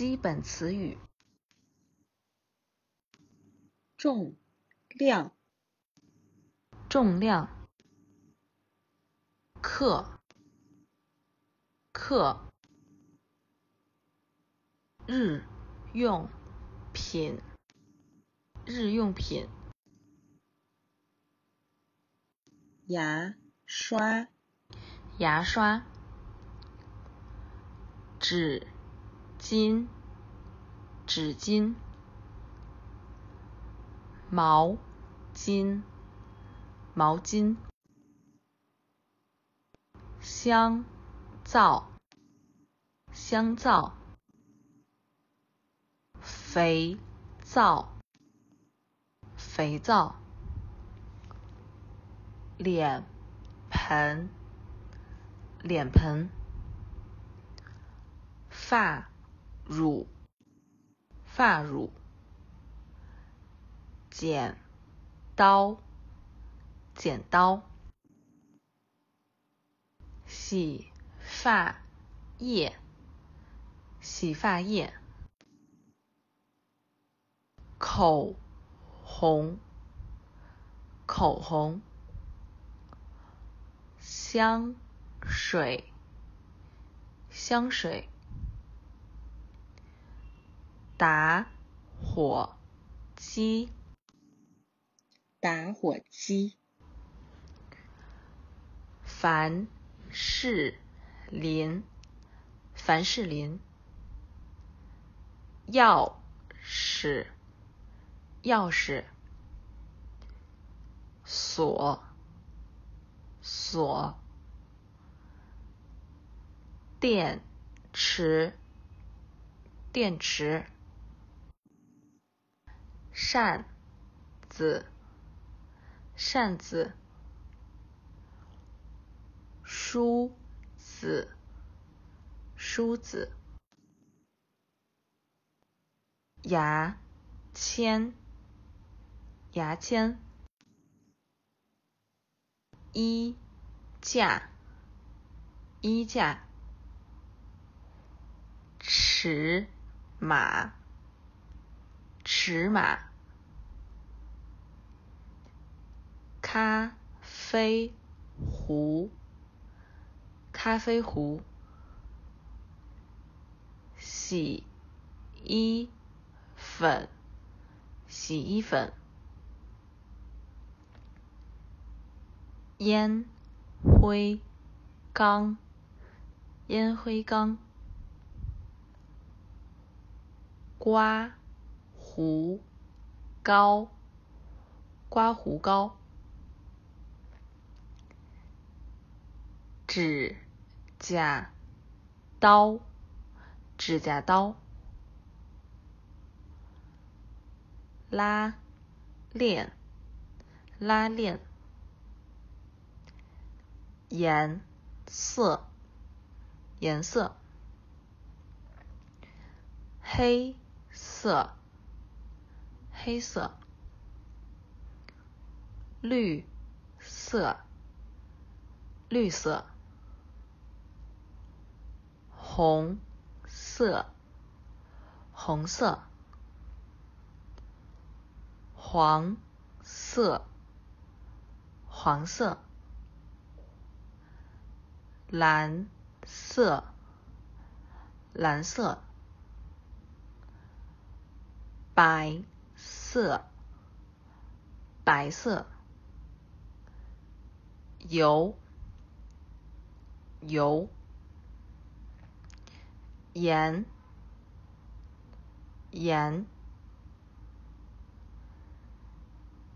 基本词语。重量，重量。克，克。日用品，日用品。牙刷，牙刷。纸巾，纸巾。毛巾，毛巾。香皂，香皂。肥皂，肥皂。脸盆，脸盆。发乳，发乳。剪刀，剪刀。洗发液，洗发液。口红，口红。香水，香水。打火机，打火机。凡士林，凡士林。钥匙，钥匙。锁，锁。电池，电池。扇子，扇子。梳子，梳子。牙签，牙签。衣架，衣架。尺码，尺码。咖啡壶，咖啡壶。洗衣粉，洗衣粉。烟灰缸，烟灰缸。刮胡膏，刮胡膏。指甲刀，指甲刀。拉链，拉链。颜色，颜色。黑色，黑色。绿色，绿色。红色，红色。黄色，黄色。蓝色，蓝色。白色，白色。油，油。盐，盐。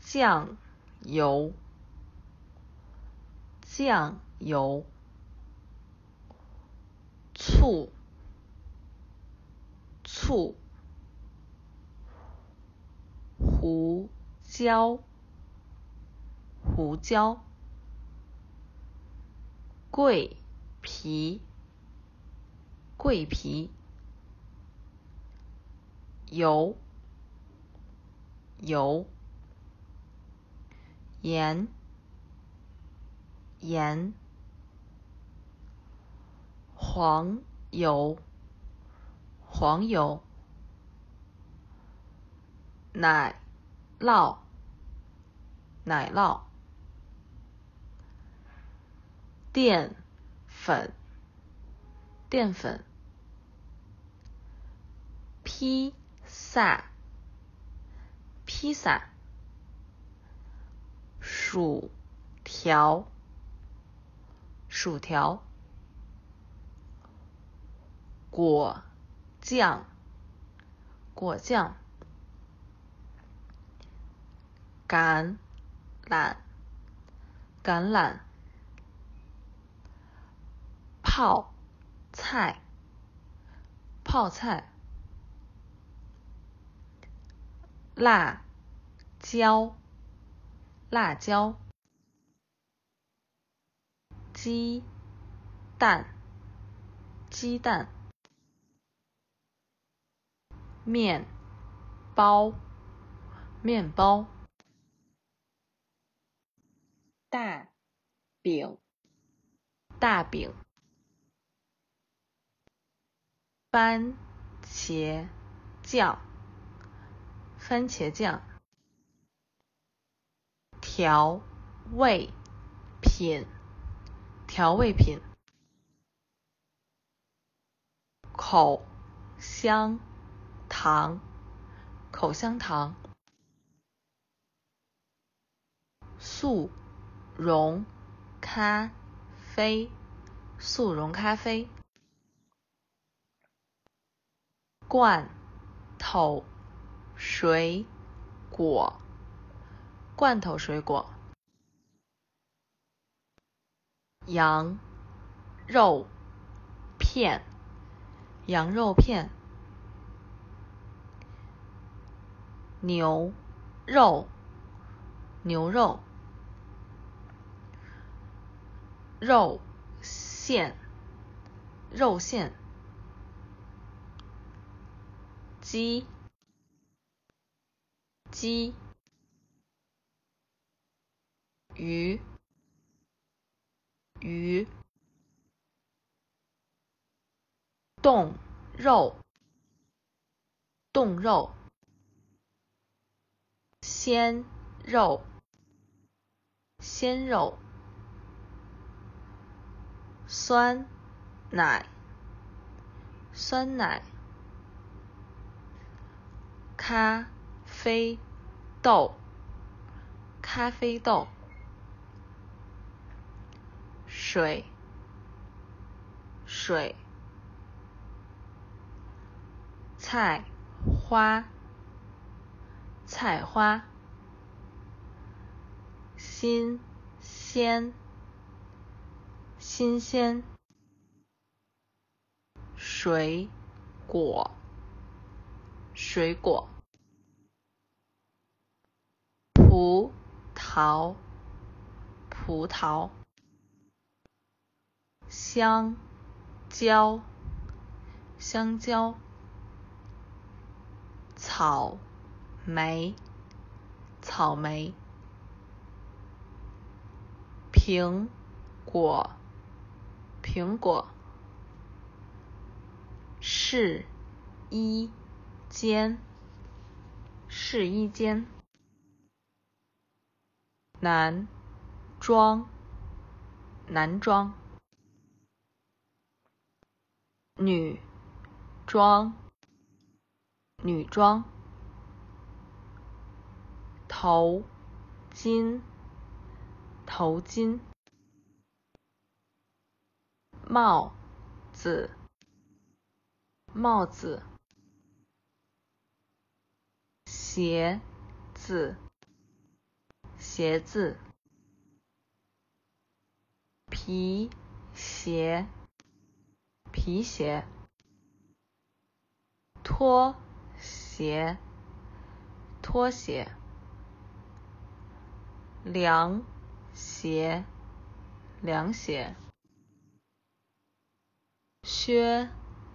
酱油，酱油。醋，醋。胡椒，胡椒。桂皮，桂皮。油，油。盐，盐。黄油，黄油，奶酪，奶酪，淀粉，淀粉，披萨，披萨，薯条，薯条。果酱，果酱，橄榄，橄榄，泡菜，泡菜，辣椒，辣椒，鸡蛋，鸡蛋。面包，面包，大饼，大饼，番茄酱，番茄酱，调味品，调味品，口香。糖，口香糖，素溶咖啡，速溶咖啡，罐头水果，罐头水果，羊肉片，羊肉片。牛肉，牛肉，肉馅，肉馅，鸡，鸡，鱼，鱼，冻肉，冻肉。鲜肉，鲜肉，酸奶，酸奶，咖啡豆，咖啡豆，水，水，菜花。菜花，新鲜，新鲜，水果，水果，葡萄，葡萄，香蕉，香蕉，草。莓，草莓，苹果，苹果，试衣间，试衣间，男装，男装，女装，女装。头巾，头巾，帽子，帽子，鞋子，鞋子，皮鞋，皮鞋，拖鞋，拖鞋。凉鞋，凉鞋，靴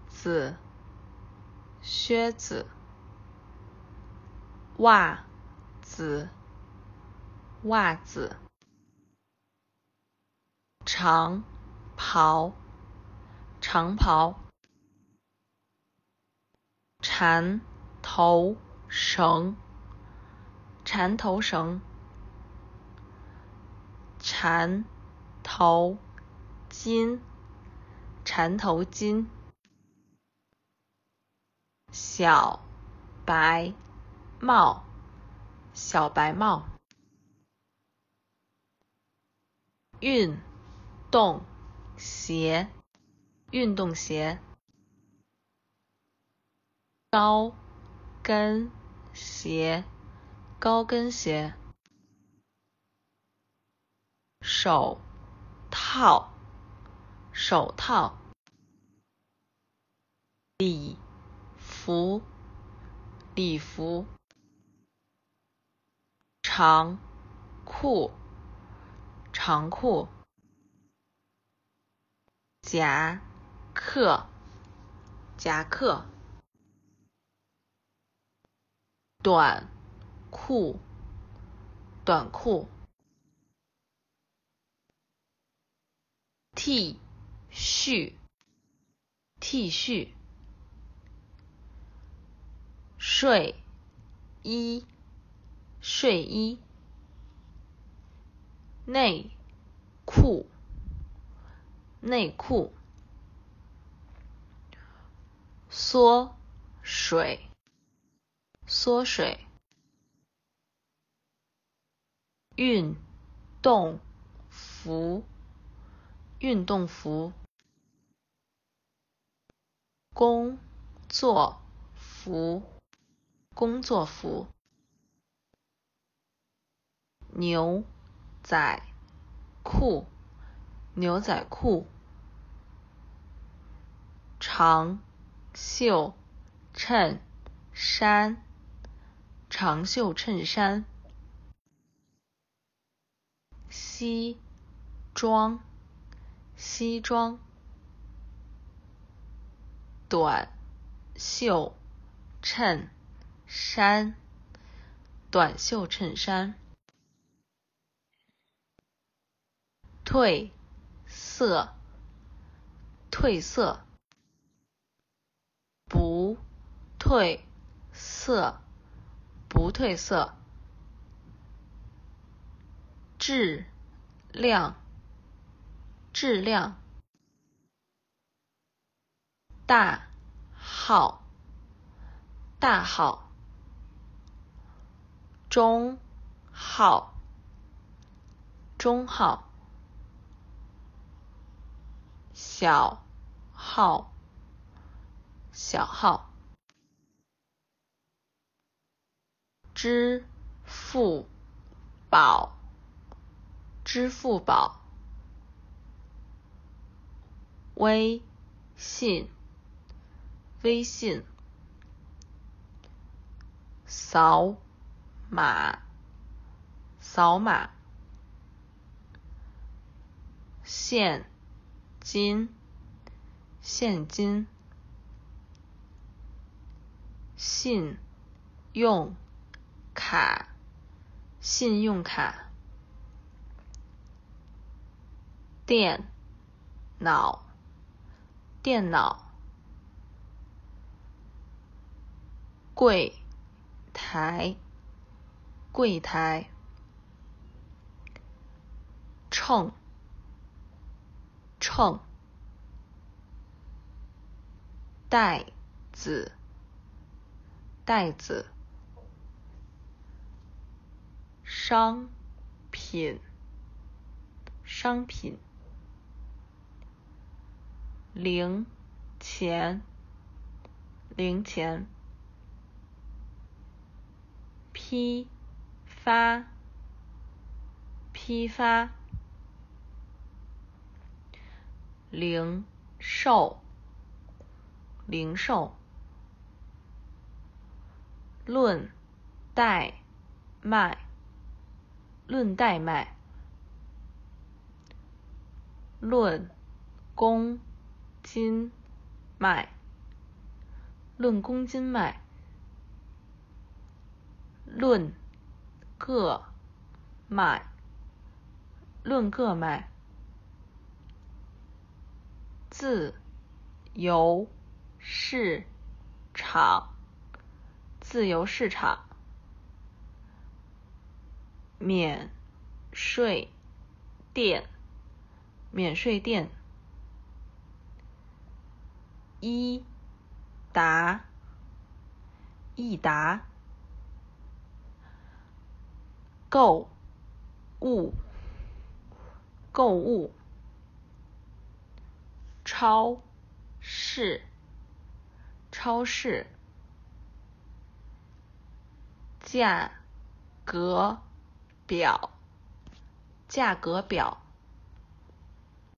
子，靴子，袜子，袜子，长袍，长袍，缠头绳，缠头绳，缠头巾，缠头巾，小白帽，小白帽，运动鞋，运动鞋。高跟鞋，高跟鞋。手套，手套。礼服，礼服。长裤，长裤。夹克，夹克。短裤，短裤。T 恤，T 恤。睡衣，睡衣。内裤，内裤。缩水。缩水，运动服，运动服，工作服，工作服，牛仔裤，牛仔裤，长袖衬衫。长袖衬衫，西装，西装，短袖衬衫，短袖衬衫，褪色，褪色，不褪色。不褪色，质量，质量，大号，大号，中号，中号，小号，小号。支付宝，支付宝，微信，微信，扫码，扫码，现金，现金，信用。卡，信用卡，电脑，电脑，柜台，柜台，秤，秤，袋子，袋子。商品，商品，零钱，零钱，批发，批发，零售，零售，论代卖。论代卖，论公斤卖，论公斤卖，论个卖，论个卖，自由市场，自由市场，免税店，免税店，一达，一达，购物，购物，超市，超市。价格表，价格表。